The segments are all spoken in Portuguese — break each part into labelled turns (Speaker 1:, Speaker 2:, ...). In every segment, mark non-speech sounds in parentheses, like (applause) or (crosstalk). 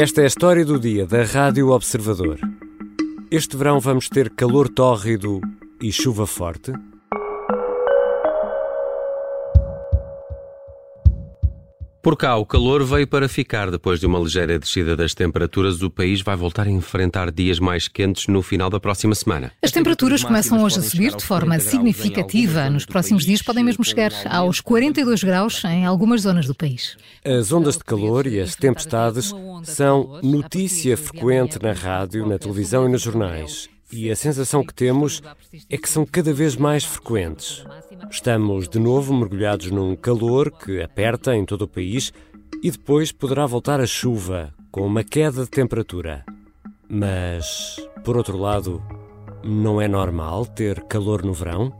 Speaker 1: Esta é a história do dia da Rádio Observador. Este verão vamos ter calor tórrido e chuva forte?
Speaker 2: Por cá, o calor veio para ficar. Depois de uma ligeira descida das temperaturas, o país vai voltar a enfrentar dias mais quentes no final da próxima semana.
Speaker 3: As temperaturas começam hoje a subir de forma significativa. Nos próximos dias podem mesmo chegar aos 42 graus em algumas zonas do país.
Speaker 1: As ondas de calor e as tempestades são notícia frequente na rádio, na televisão e nos jornais. E a sensação que temos é que são cada vez mais frequentes. Estamos de novo mergulhados num calor que aperta em todo o país e depois poderá voltar a chuva, com uma queda de temperatura. Mas, por outro lado, não é normal ter calor no verão?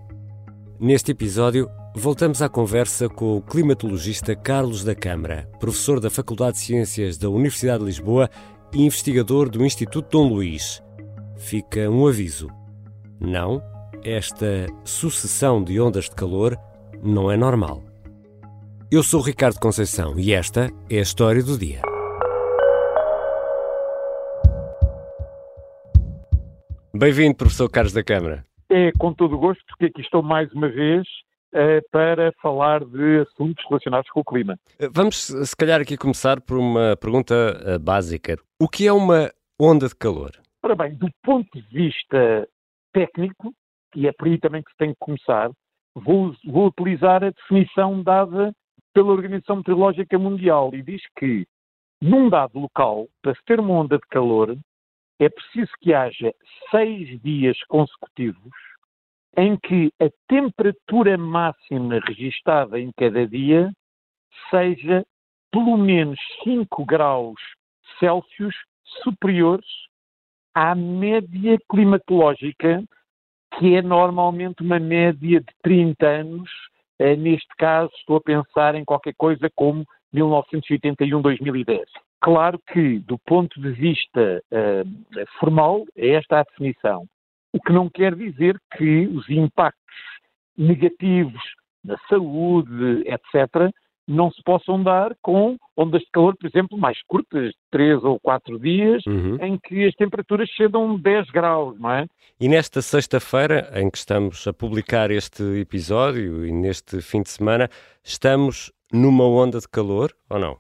Speaker 1: Neste episódio, voltamos à conversa com o climatologista Carlos da Câmara, professor da Faculdade de Ciências da Universidade de Lisboa e investigador do Instituto Dom Luís. Fica um aviso. Não esta sucessão de ondas de calor não é normal. Eu sou Ricardo Conceição e esta é a história do dia. Bem-vindo, professor Carlos da Câmara.
Speaker 4: É com todo o gosto que aqui estou mais uma vez uh, para falar de assuntos relacionados com o clima.
Speaker 1: Eh, vamos, se calhar, aqui começar por uma pergunta uh, básica. O que é uma onda de calor?
Speaker 4: Ora bem, do ponto de vista técnico, e é por aí também que se tem que começar, vou, vou utilizar a definição dada pela Organização Meteorológica Mundial e diz que num dado local, para se ter uma onda de calor, é preciso que haja seis dias consecutivos em que a temperatura máxima registada em cada dia seja pelo menos 5 graus Celsius superiores à média climatológica que é normalmente uma média de 30 anos. Uh, neste caso, estou a pensar em qualquer coisa como 1981-2010. Claro que, do ponto de vista uh, formal, é esta a definição. O que não quer dizer que os impactos negativos na saúde, etc., não se possam dar com ondas de calor, por exemplo, mais curtas, 3 ou 4 dias, uhum. em que as temperaturas chegam a 10 graus, não é?
Speaker 1: E nesta sexta-feira, em que estamos a publicar este episódio e neste fim de semana, estamos numa onda de calor ou não?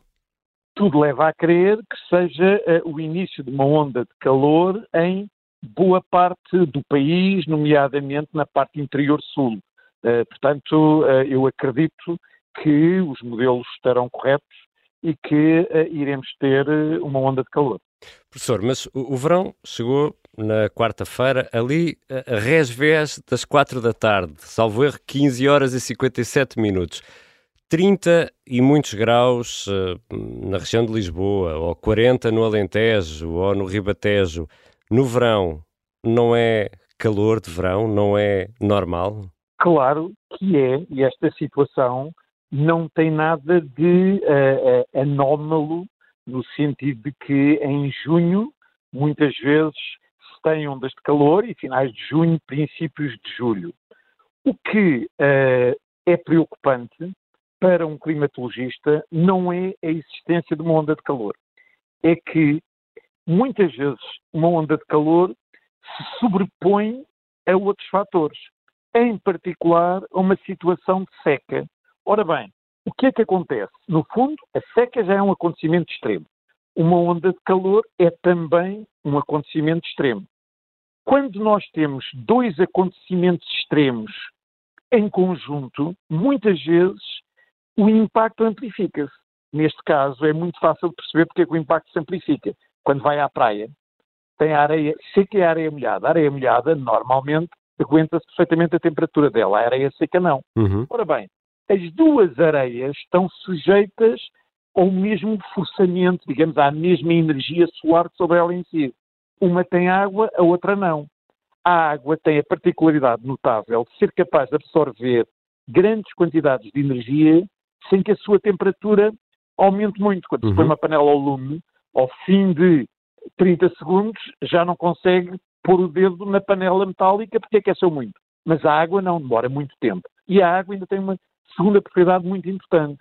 Speaker 4: Tudo leva a crer que seja uh, o início de uma onda de calor em boa parte do país, nomeadamente na parte interior sul. Uh, portanto, uh, eu acredito que os modelos estarão corretos e que uh, iremos ter uh, uma onda de calor.
Speaker 1: Professor, mas o, o verão chegou na quarta-feira, ali a resvés das quatro da tarde, salvo erro, 15 horas e 57 minutos. 30 e muitos graus uh, na região de Lisboa, ou 40 no Alentejo, ou no Ribatejo. No verão, não é calor de verão? Não é normal?
Speaker 4: Claro que é, e esta situação não tem nada de uh, anómalo no sentido de que em junho, muitas vezes, se tem ondas de calor e finais de junho, princípios de julho. O que uh, é preocupante para um climatologista não é a existência de uma onda de calor. É que muitas vezes uma onda de calor se sobrepõe a outros fatores, em particular a uma situação de seca. Ora bem, o que é que acontece? No fundo, a seca já é um acontecimento extremo. Uma onda de calor é também um acontecimento extremo. Quando nós temos dois acontecimentos extremos em conjunto, muitas vezes o impacto amplifica-se. Neste caso, é muito fácil de perceber porque é que o impacto se amplifica. Quando vai à praia, tem a areia seca e a areia molhada. A areia molhada, normalmente, aguenta-se perfeitamente a temperatura dela. A areia seca, não. Uhum. Ora bem, as duas areias estão sujeitas ao mesmo forçamento, digamos, à mesma energia solar sobre ela em si. Uma tem água, a outra não. A água tem a particularidade notável de ser capaz de absorver grandes quantidades de energia sem que a sua temperatura aumente muito. Quando uhum. se põe uma panela ao lume, ao fim de 30 segundos, já não consegue pôr o dedo na panela metálica porque aqueceu muito. Mas a água não, demora muito tempo. E a água ainda tem uma segunda propriedade muito importante,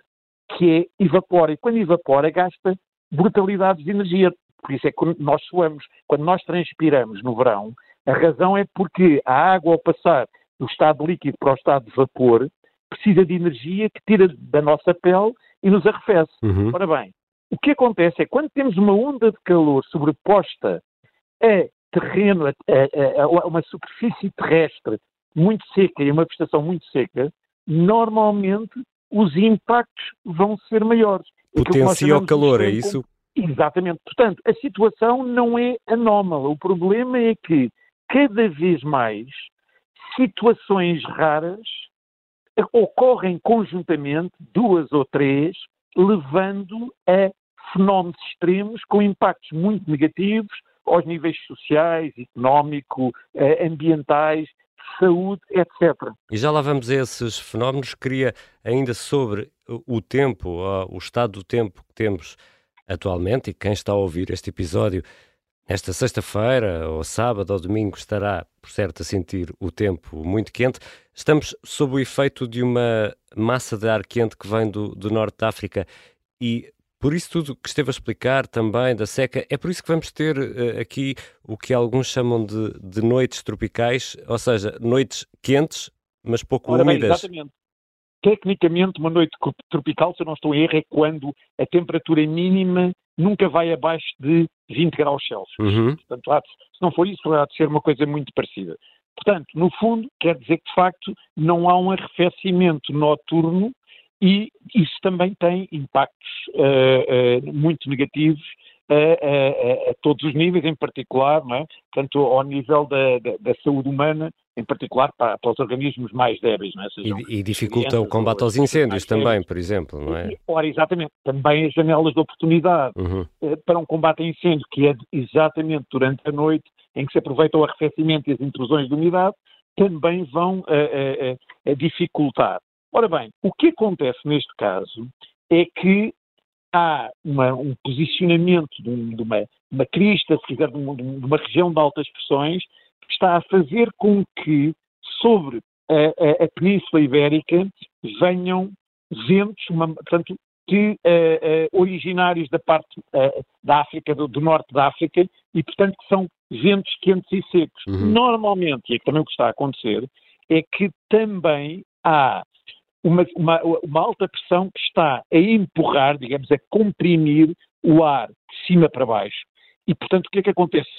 Speaker 4: que é evapora. E quando evapora, gasta brutalidades de energia. por isso é que nós suamos. Quando nós transpiramos no verão, a razão é porque a água, ao passar do estado líquido para o estado de vapor, precisa de energia que tira da nossa pele e nos arrefece. Uhum. Ora bem, o que acontece é que quando temos uma onda de calor sobreposta a terreno, a, a, a uma superfície terrestre muito seca e uma vegetação muito seca, normalmente os impactos vão ser maiores.
Speaker 1: Potencia o calor, é isso?
Speaker 4: Exatamente. Portanto, a situação não é anómala. O problema é que, cada vez mais, situações raras ocorrem conjuntamente, duas ou três, levando a fenómenos extremos com impactos muito negativos aos níveis sociais, económico, eh, ambientais, saúde, etc.
Speaker 1: E já lá vamos a esses fenómenos. Queria ainda sobre o tempo, o estado do tempo que temos atualmente, e quem está a ouvir este episódio esta sexta-feira, ou sábado ou domingo, estará, por certo, a sentir o tempo muito quente. Estamos sob o efeito de uma massa de ar quente que vem do, do norte da África e por isso tudo que esteve a explicar também da seca, é por isso que vamos ter uh, aqui o que alguns chamam de, de, noites tropicais, ou seja, noites quentes, mas pouco Ora úmidas.
Speaker 4: exatamente. Tecnicamente, uma noite tropical, se eu não estou em erro, é quando a temperatura mínima nunca vai abaixo de 20 graus Celsius. Uhum. Portanto, se não for isso, há de ser uma coisa muito parecida. Portanto, no fundo, quer dizer que, de facto, não há um arrefecimento noturno e isso também tem impactos uh, uh, muito negativos a, a, a, todos os níveis, em particular, não é? tanto ao nível da, da, da saúde humana, em particular para, para, os organismos mais débeis. Não é?
Speaker 1: e, e dificulta o combate aos incêndios também, por exemplo, não é?
Speaker 4: Ora, exatamente. Também as janelas de oportunidade uhum. Eh, para um combate a incêndio, que é exatamente durante a noite, em que se aproveita o arrefecimento e as intrusões de umidade, também vão a, a dificultar. Ora bem, o que acontece neste caso é que há uma, um posicionamento de, um, de uma, uma, crista, se quiser, de uma, de uma, região de altas pressões, que está a fazer com que sobre a, a, a Península Ibérica venham ventos, uma, portanto, que, uh, uh, originários da parte uh, da África, do, do, norte da África, e portanto que são ventos quentes e secos. Uhum. Normalmente, e é também o que está a acontecer, é que também há uma, uma, uma, alta pressão que está a empurrar, digamos, a comprimir o ar de cima para baixo. E, portanto, o que é que acontece?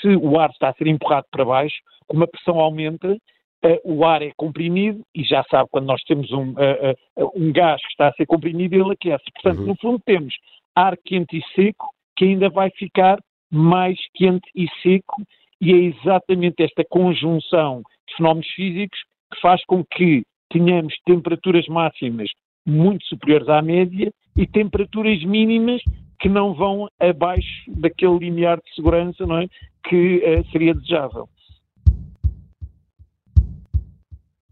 Speaker 4: Se o ar está a ser empurrado para baixo, como a pressão aumenta, uh, o ar é comprimido e já sabe, quando nós temos um, uh, uh, um gás que está a ser comprimido, ele aquece. Portanto, uhum. no fundo, temos ar quente e seco que ainda vai ficar mais quente e seco, e é exatamente esta conjunção de fenómenos físicos que faz com que tínhamos temperaturas máximas muito superiores à média e temperaturas mínimas que não vão abaixo daquele limiar de segurança não é? que uh, seria desejável.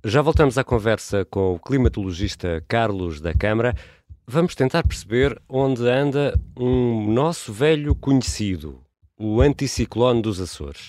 Speaker 1: Já voltamos à conversa com o climatologista Carlos da Câmara. Vamos tentar perceber onde anda um nosso velho conhecido, o anticiclone dos Açores.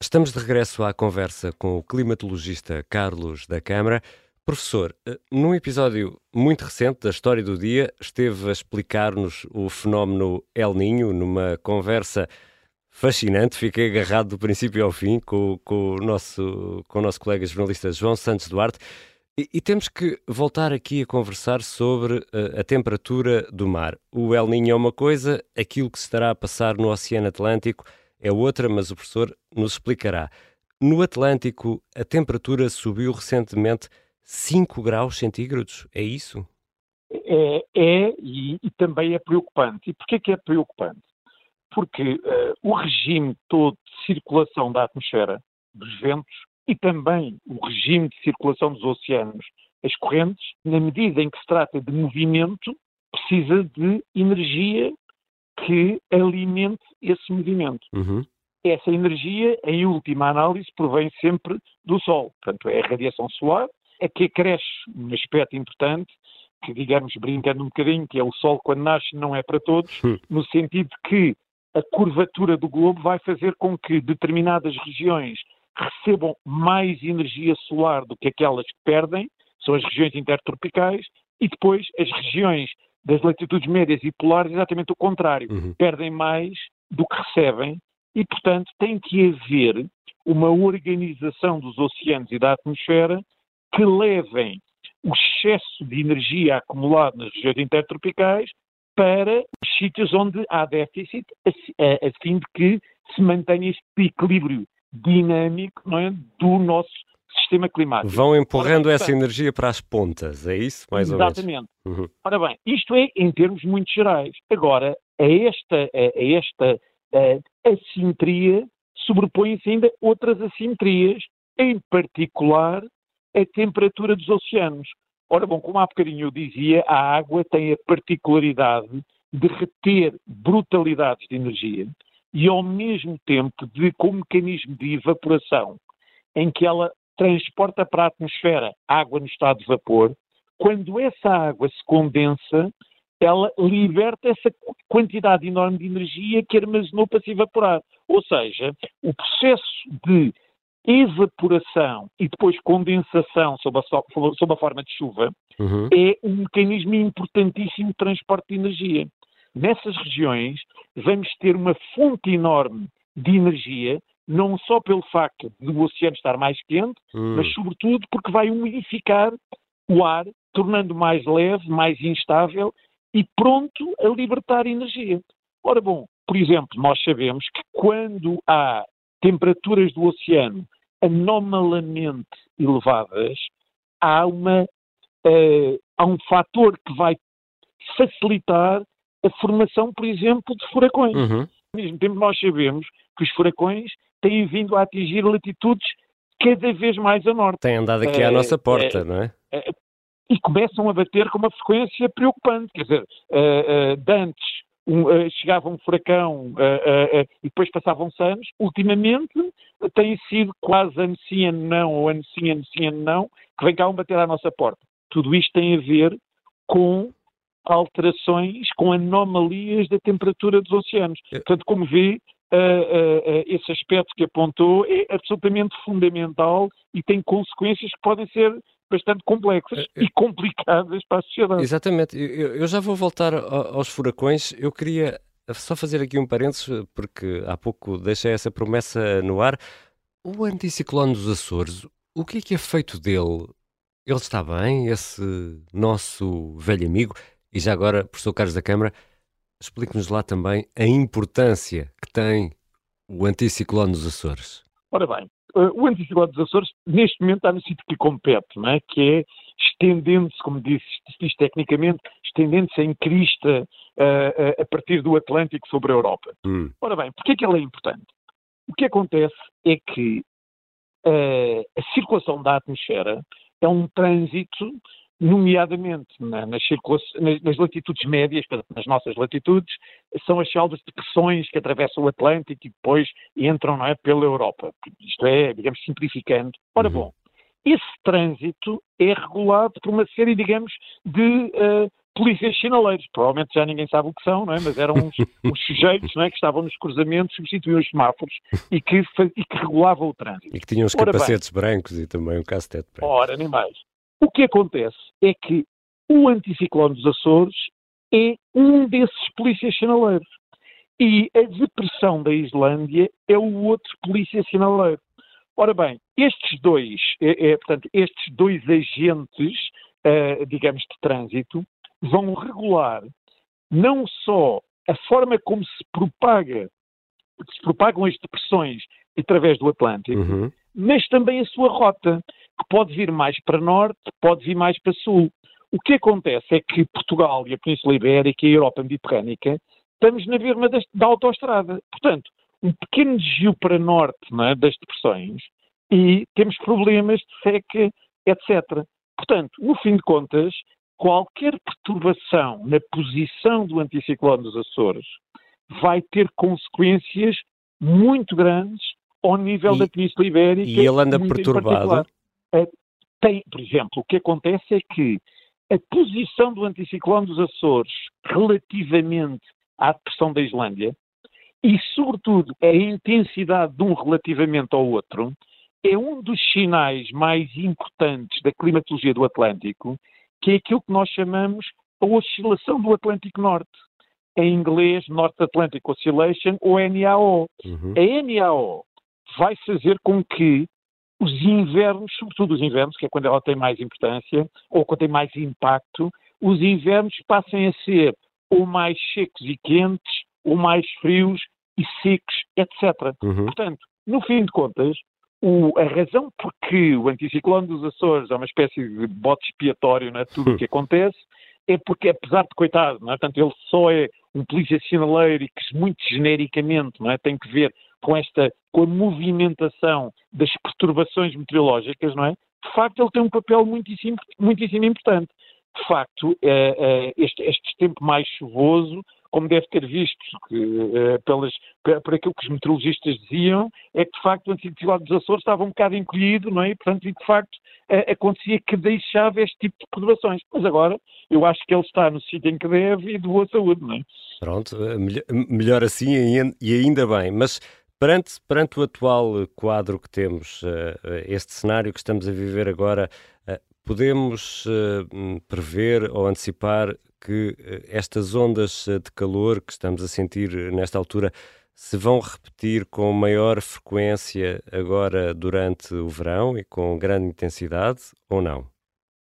Speaker 1: Estamos de regresso à conversa com o climatologista Carlos da Câmara. Professor, eh, num episódio muito recente da História do Dia, esteve a explicar-nos o fenómeno El Ninho numa conversa fascinante. Fiquei agarrado do princípio ao fim com, com, o, nosso, com o nosso colega jornalista João Santos Duarte. E, e temos que voltar aqui a conversar sobre uh, a temperatura do mar. O El Ninho é uma coisa, aquilo que se estará a passar no Oceano Atlântico é outra, mas o professor nos explicará. No Atlântico, a temperatura subiu recentemente 5 graus centígrados, é isso?
Speaker 4: É, é e, e, também é preocupante. E porquê que é preocupante? Porque uh, o regime todo de circulação da atmosfera, dos ventos, e também o regime de circulação dos oceanos, as correntes, na medida em que se trata de movimento, precisa de energia que alimente esse movimento.
Speaker 1: Uhum.
Speaker 4: Essa energia, em última análise, provém sempre do Sol. Portanto, é a radiação solar, é que acresce um aspecto importante, que digamos, brincando um bocadinho, que é o Sol quando nasce não é para todos,
Speaker 1: Hum.
Speaker 4: no sentido que a curvatura do globo vai fazer com que determinadas regiões recebam mais energia solar do que aquelas que perdem, são as regiões intertropicais, e depois as regiões das latitudes médias e polares, exatamente o contrário,
Speaker 1: Uhum.
Speaker 4: perdem mais do que recebem, e portanto tem que haver uma organização dos oceanos e da atmosfera que levem o excesso de energia acumulado nas regiões intertropicais para os sítios onde há déficit, a, fim de que se mantenha este equilíbrio dinâmico é, do nosso sistema climático.
Speaker 1: Vão empurrando
Speaker 4: Ora,
Speaker 1: essa
Speaker 4: portanto,
Speaker 1: energia para as pontas, é isso? Mais
Speaker 4: Exatamente.
Speaker 1: ou menos. Uhum.
Speaker 4: Ora bem, isto é em termos muito gerais. Agora, a esta, a, a esta eh, assimetria sobrepõem-se ainda outras assimetrias, em particular a temperatura dos oceanos. Ora bom, como há bocadinho eu dizia, a água tem a particularidade de reter brutalidades de energia e ao mesmo tempo de, com um mecanismo de evaporação, em que ela transporta para a atmosfera água no estado de vapor, quando essa água se condensa, ela liberta essa quantidade enorme de energia que armazenou para se evaporar. Ou seja, o processo de evaporação e depois condensação sob a, so- sob a forma de chuva
Speaker 1: Uhum.
Speaker 4: é um mecanismo importantíssimo de transporte de energia. Nessas regiões vamos ter uma fonte enorme de energia, não só pelo facto do oceano estar mais quente,
Speaker 1: Hum.
Speaker 4: mas sobretudo porque vai umidificar o ar, tornando mais leve, mais instável e pronto a libertar energia. Ora bom, por exemplo, nós sabemos que quando há temperaturas do oceano anomalamente elevadas, há, uma, eh, há um fator que vai facilitar a formação, por exemplo, de furacões.
Speaker 1: Uhum.
Speaker 4: Ao mesmo tempo, nós sabemos que os furacões têm vindo a atingir latitudes cada vez mais a norte
Speaker 1: Tem andado aqui à
Speaker 4: Eh,
Speaker 1: nossa porta,
Speaker 4: eh,
Speaker 1: não é?
Speaker 4: e começam a bater com uma frequência preocupante. Quer dizer, eh, eh, de antes um, eh, chegava um furacão eh, eh, eh, e depois passavam-se anos. Ultimamente eh, tem sido quase ano sim, ano não, ou ano sim, ano sim, ano não, que vem cá um bater à nossa porta. Tudo isto tem a ver com alterações, com anomalias da temperatura dos oceanos. Portanto, como vê, eh, eh, eh, esse aspecto que apontou é absolutamente fundamental e tem consequências que podem ser bastante complexas
Speaker 1: Eh,
Speaker 4: e complicadas para a sociedade.
Speaker 1: Exatamente. Eu, eu- já vou voltar aos furacões. Eu queria só fazer aqui um parênteses, porque há pouco deixei essa promessa no ar. O anticiclone dos Açores, o que é que é feito dele? Ele está bem, esse nosso velho amigo? E já agora, professor Carlos da Câmara, explique-nos lá também a importância que tem o anticiclone dos Açores.
Speaker 4: Ora bem, eh, o anticiclone dos Açores, neste momento, está no sítio que compete, não é? que é estendendo-se, como se diz tecnicamente, estendendo-se em crista eh, eh, a partir do Atlântico sobre a Europa.
Speaker 1: Hum,
Speaker 4: Ora bem, porquê é que ele é importante? O que acontece é que a circulação da atmosfera é um trânsito, nomeadamente na- nas, nas- nas latitudes médias, nas nossas latitudes, são as selvas de pressões que atravessam o Atlântico e depois entram não é, pela Europa. Isto é, digamos, simplificando. Ora
Speaker 1: Uhum.
Speaker 4: bom, esse trânsito é regulado por uma série, digamos, de eh, polícias sinaleiros. Provavelmente já ninguém sabe o que são, não é? mas eram uns, (laughs) uns sujeitos não é? que estavam nos cruzamentos, substituíam os semáforos e que, e que regulavam o trânsito.
Speaker 1: E que tinham os
Speaker 4: Ora bem.
Speaker 1: capacetes brancos e também o cacetete branco.
Speaker 4: Ora, nem mais. O que acontece é que o anticiclone dos Açores é um desses polícias sinaleiros. E a depressão da Islândia é o outro polícia sinaleiro. Ora bem, estes dois, é, é, portanto, estes dois agentes, eh, digamos, de trânsito, vão regular não só a forma como se propaga, se propagam as depressões através do Atlântico,
Speaker 1: Uhum.
Speaker 4: mas também a sua rota, que pode vir mais para norte, pode vir mais para sul. O que acontece é que Portugal e a Península Ibérica e a Europa Mediterrânica estamos na verma das- da autoestrada. Portanto, um pequeno desvio para norte é, das depressões e temos problemas de seca, etc. Portanto, no fim de contas, qualquer perturbação na posição do anticiclone dos Açores vai ter consequências muito grandes ao nível
Speaker 1: e,
Speaker 4: da Península Ibérica.
Speaker 1: E ele anda perturbado?
Speaker 4: Eh, tem, por exemplo, o que acontece é que a posição do anticiclone dos Açores relativamente à depressão da Islândia e, sobretudo, a intensidade de um relativamente ao outro é um dos sinais mais importantes da climatologia do Atlântico, que é aquilo que nós chamamos a oscilação do Atlântico Norte. Em inglês, North Atlantic Oscillation, ou NAO. Uhum. A NAO vai fazer com que os invernos, sobretudo os invernos, que é quando ela tem mais importância, ou quando tem mais impacto, os invernos passem a ser ou mais secos e quentes, ou mais frios e secos, etc. Uhum. Portanto, no fim de contas, o, a razão por que o anticiclone dos Açores é uma espécie de bote expiatório, não é? Tudo o que (laughs) acontece, é porque, apesar de coitado, não é? Portanto, ele só é um polícia sinaleiro e que muito genericamente não é? tem que ver com esta, com a movimentação das perturbações meteorológicas, não é? De facto, ele tem um papel muitíssimo, muitíssimo importante. De facto, é, é, este, este tempo mais chuvoso como deve ter visto, que, uh, pelas, por aquilo que os meteorologistas diziam, é que de facto o antigo dos Açores estava um bocado encolhido, não é? E, portanto, de facto uh, acontecia que deixava este tipo de perturbações. Mas agora eu acho que ele está no sítio em que deve e de boa saúde, não é?
Speaker 1: Pronto, melhor assim e ainda bem. Mas Perante, perante, o atual quadro que temos, este cenário que estamos a viver agora, podemos prever ou antecipar que eh, estas ondas eh, de calor que estamos a sentir eh, nesta altura se vão repetir com maior frequência agora durante o verão e com grande intensidade ou não?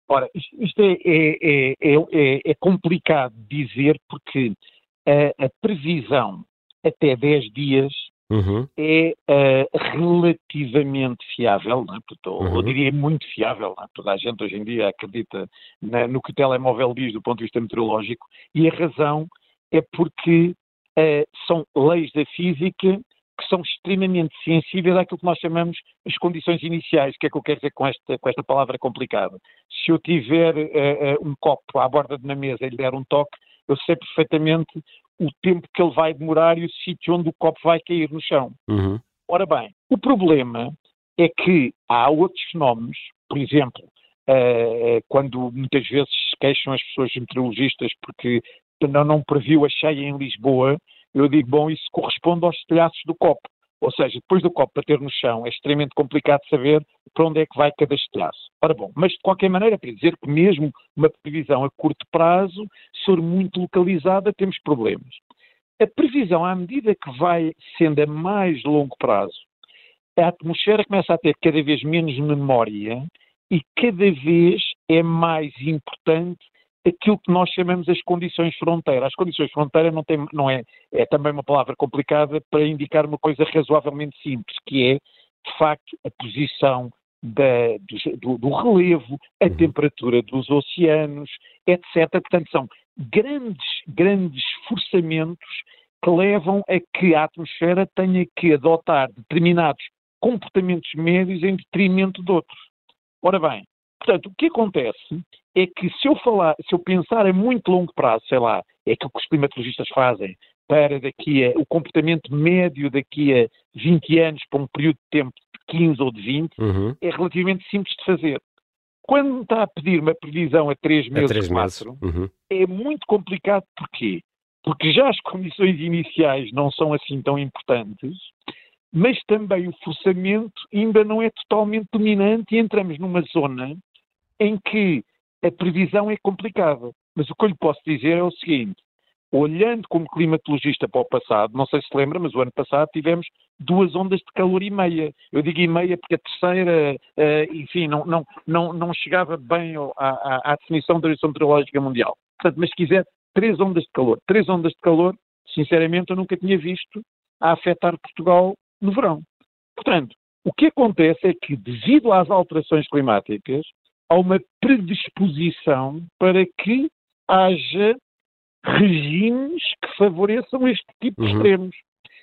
Speaker 4: Ora, isto é, é, é, é complicado dizer porque a, a previsão até 10 dias uhum. é uh, relativamente fiável, é? Portanto, uhum. eu diria muito fiável. É? Toda a gente hoje em dia acredita na, no que o telemóvel diz do ponto de vista meteorológico e a razão é porque uh, são leis da física que são extremamente sensíveis àquilo que nós chamamos as condições iniciais. O que é que eu quero dizer com esta, com esta palavra complicada? Se eu tiver uh, um copo à borda de uma mesa e lhe der um toque, eu sei perfeitamente o tempo que ele vai demorar e o sítio onde o copo vai cair no chão. Uhum. Ora bem, o problema é que há outros fenómenos, por exemplo, uh, quando muitas vezes se queixam as pessoas meteorologistas porque não, não previu a cheia em Lisboa, eu digo, bom, isso corresponde aos telhaços do copo. Ou seja, depois do copo bater no chão, é extremamente complicado saber para onde é que vai cada estilhaço. Ora bom, mas de qualquer maneira, quer dizer que mesmo uma previsão a curto prazo, se for muito localizada, temos problemas. A previsão, à medida que vai sendo a mais longo prazo, a atmosfera começa a ter cada vez menos memória e cada vez é mais importante aquilo que nós chamamos as condições fronteira. As condições fronteira não, tem, não é, é também uma palavra complicada para indicar uma coisa razoavelmente simples, que é, de facto, a posição da, do, do, relevo, a uhum. temperatura dos oceanos, etc. Portanto, são grandes, grandes forçamentos que levam a que a atmosfera tenha que adotar determinados comportamentos médios em detrimento de outros. Ora bem, Portanto, o que acontece é que se eu falar, se eu pensar a muito longo prazo, sei lá, é aquilo que os climatologistas fazem para daqui a, o comportamento médio daqui a 20 anos para um período de tempo de 15 ou de 20, uhum. é relativamente simples de fazer. Quando me está a pedir uma previsão a 3 meses, a 3 meses. 4, uhum. é muito complicado. Porquê? Porque já as condições iniciais não são assim tão importantes mas também o forçamento ainda não é totalmente dominante e entramos numa zona em que a previsão é complicada. Mas o que eu lhe posso dizer é o seguinte: olhando como climatologista para o passado, não sei se lembra, mas o ano passado tivemos duas ondas de calor e meia. Eu digo e meia porque a terceira, uh, enfim, não, não, não, não chegava bem à, à, definição da Organização Meteorológica Mundial. Portanto, mas se quiser, três ondas de calor. Três ondas de calor, sinceramente, eu nunca tinha visto a afetar Portugal no verão. Portanto, o que acontece é que, devido às alterações climáticas, há uma predisposição para que haja regimes que favoreçam este tipo de uhum. extremos.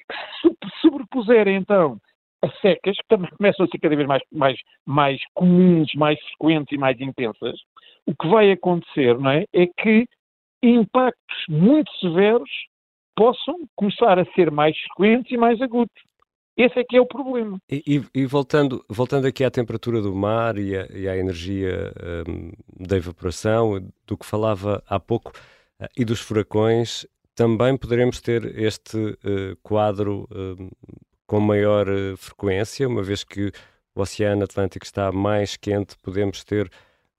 Speaker 4: Que se sobrepuserem, então, as secas, que também começam a ser cada vez mais, mais, mais comuns, mais frequentes e mais intensas, o que vai acontecer não é, é que impactos muito severos possam começar a ser mais frequentes e mais agudos. Esse é que é o problema.
Speaker 1: E, e, e voltando, voltando aqui à temperatura do mar e, e à energia um, da evaporação, do que falava há pouco, uh, e dos furacões, também poderemos ter este uh, quadro uh, com maior uh, frequência, uma vez que o Oceano Atlântico está mais quente, podemos ter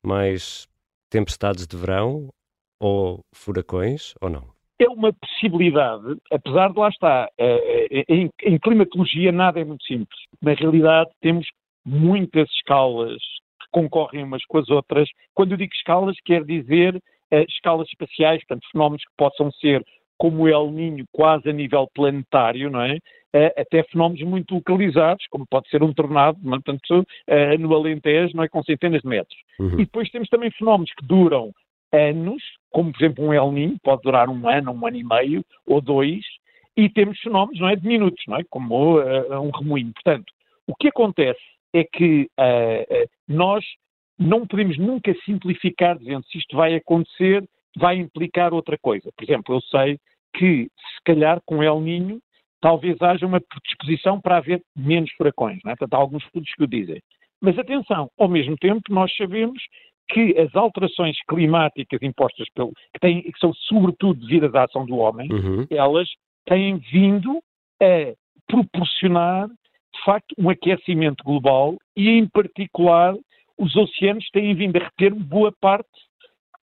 Speaker 1: mais tempestades de verão ou furacões ou não?
Speaker 4: É uma possibilidade, apesar de lá estar, em, em climatologia nada é muito simples. Na realidade temos muitas escalas que concorrem umas com as outras. Quando eu digo escalas, quer dizer uh, escalas espaciais, portanto, fenómenos que possam ser como o El Ninho quase a nível planetário, não é? Até fenómenos muito localizados, como pode ser um tornado, portanto, uh, no Alentejo, não é? Com centenas de metros. Uhum. E depois temos também fenómenos que duram anos, como por exemplo um El Ninho, pode durar um ano, um ano e meio ou dois, e temos fenómenos, não é? De minutos, não é? Como uh, um remoinho. Portanto, o que acontece é que nós não podemos nunca simplificar dizendo se isto vai acontecer, vai implicar outra coisa. Por exemplo, eu sei que, se calhar, com El Ninho, talvez haja uma predisposição para haver menos furacões. Não é? Portanto, há alguns estudos que o dizem. Mas atenção, ao mesmo tempo, nós sabemos que as alterações climáticas impostas pelo. que, têm, que são sobretudo devidas à ação do homem, uhum. elas têm vindo a proporcionar, de facto, um aquecimento global e, em particular, os oceanos têm vindo a reter boa parte,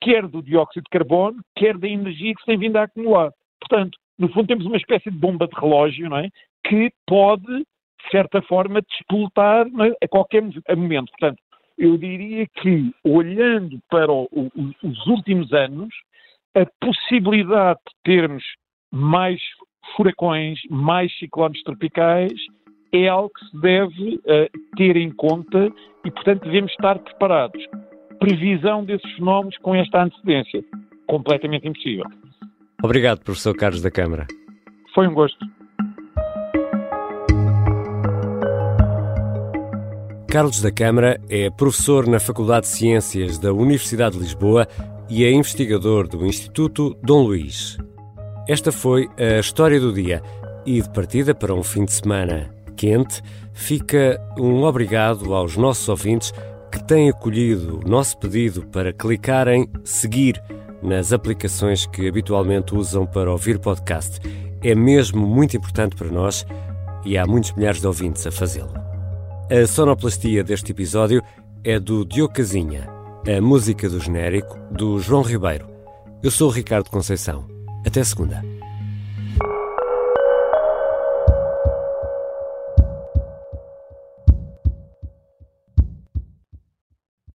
Speaker 4: quer do dióxido de carbono, quer da energia que se tem vindo a acumular. Portanto, no fundo, temos uma espécie de bomba de relógio, não é? Que pode, de certa forma, despoltar é? a qualquer momento. Portanto, eu diria que, olhando para o, o, os últimos anos, a possibilidade de termos mais furacões, mais ciclones tropicais, é algo que se deve uh, ter em conta e, portanto, devemos estar preparados. Previsão desses fenómenos com esta antecedência. Completamente impossível.
Speaker 1: Obrigado, professor Carlos da Câmara.
Speaker 4: Foi um gosto.
Speaker 1: Carlos da Câmara é professor na Faculdade de Ciências da Universidade de Lisboa e é investigador do Instituto Dom Luís. Esta foi a história do dia e de partida para um fim de semana quente, fica um obrigado aos nossos ouvintes que têm acolhido o nosso pedido para clicar em seguir nas aplicações que habitualmente usam para ouvir podcast. É mesmo muito importante para nós e há muitos milhares de ouvintes a fazê-lo. A sonoplastia deste episódio é do Diogo Casinha, a música do genérico do João Ribeiro. Eu sou Ricardo Conceição. Até segunda.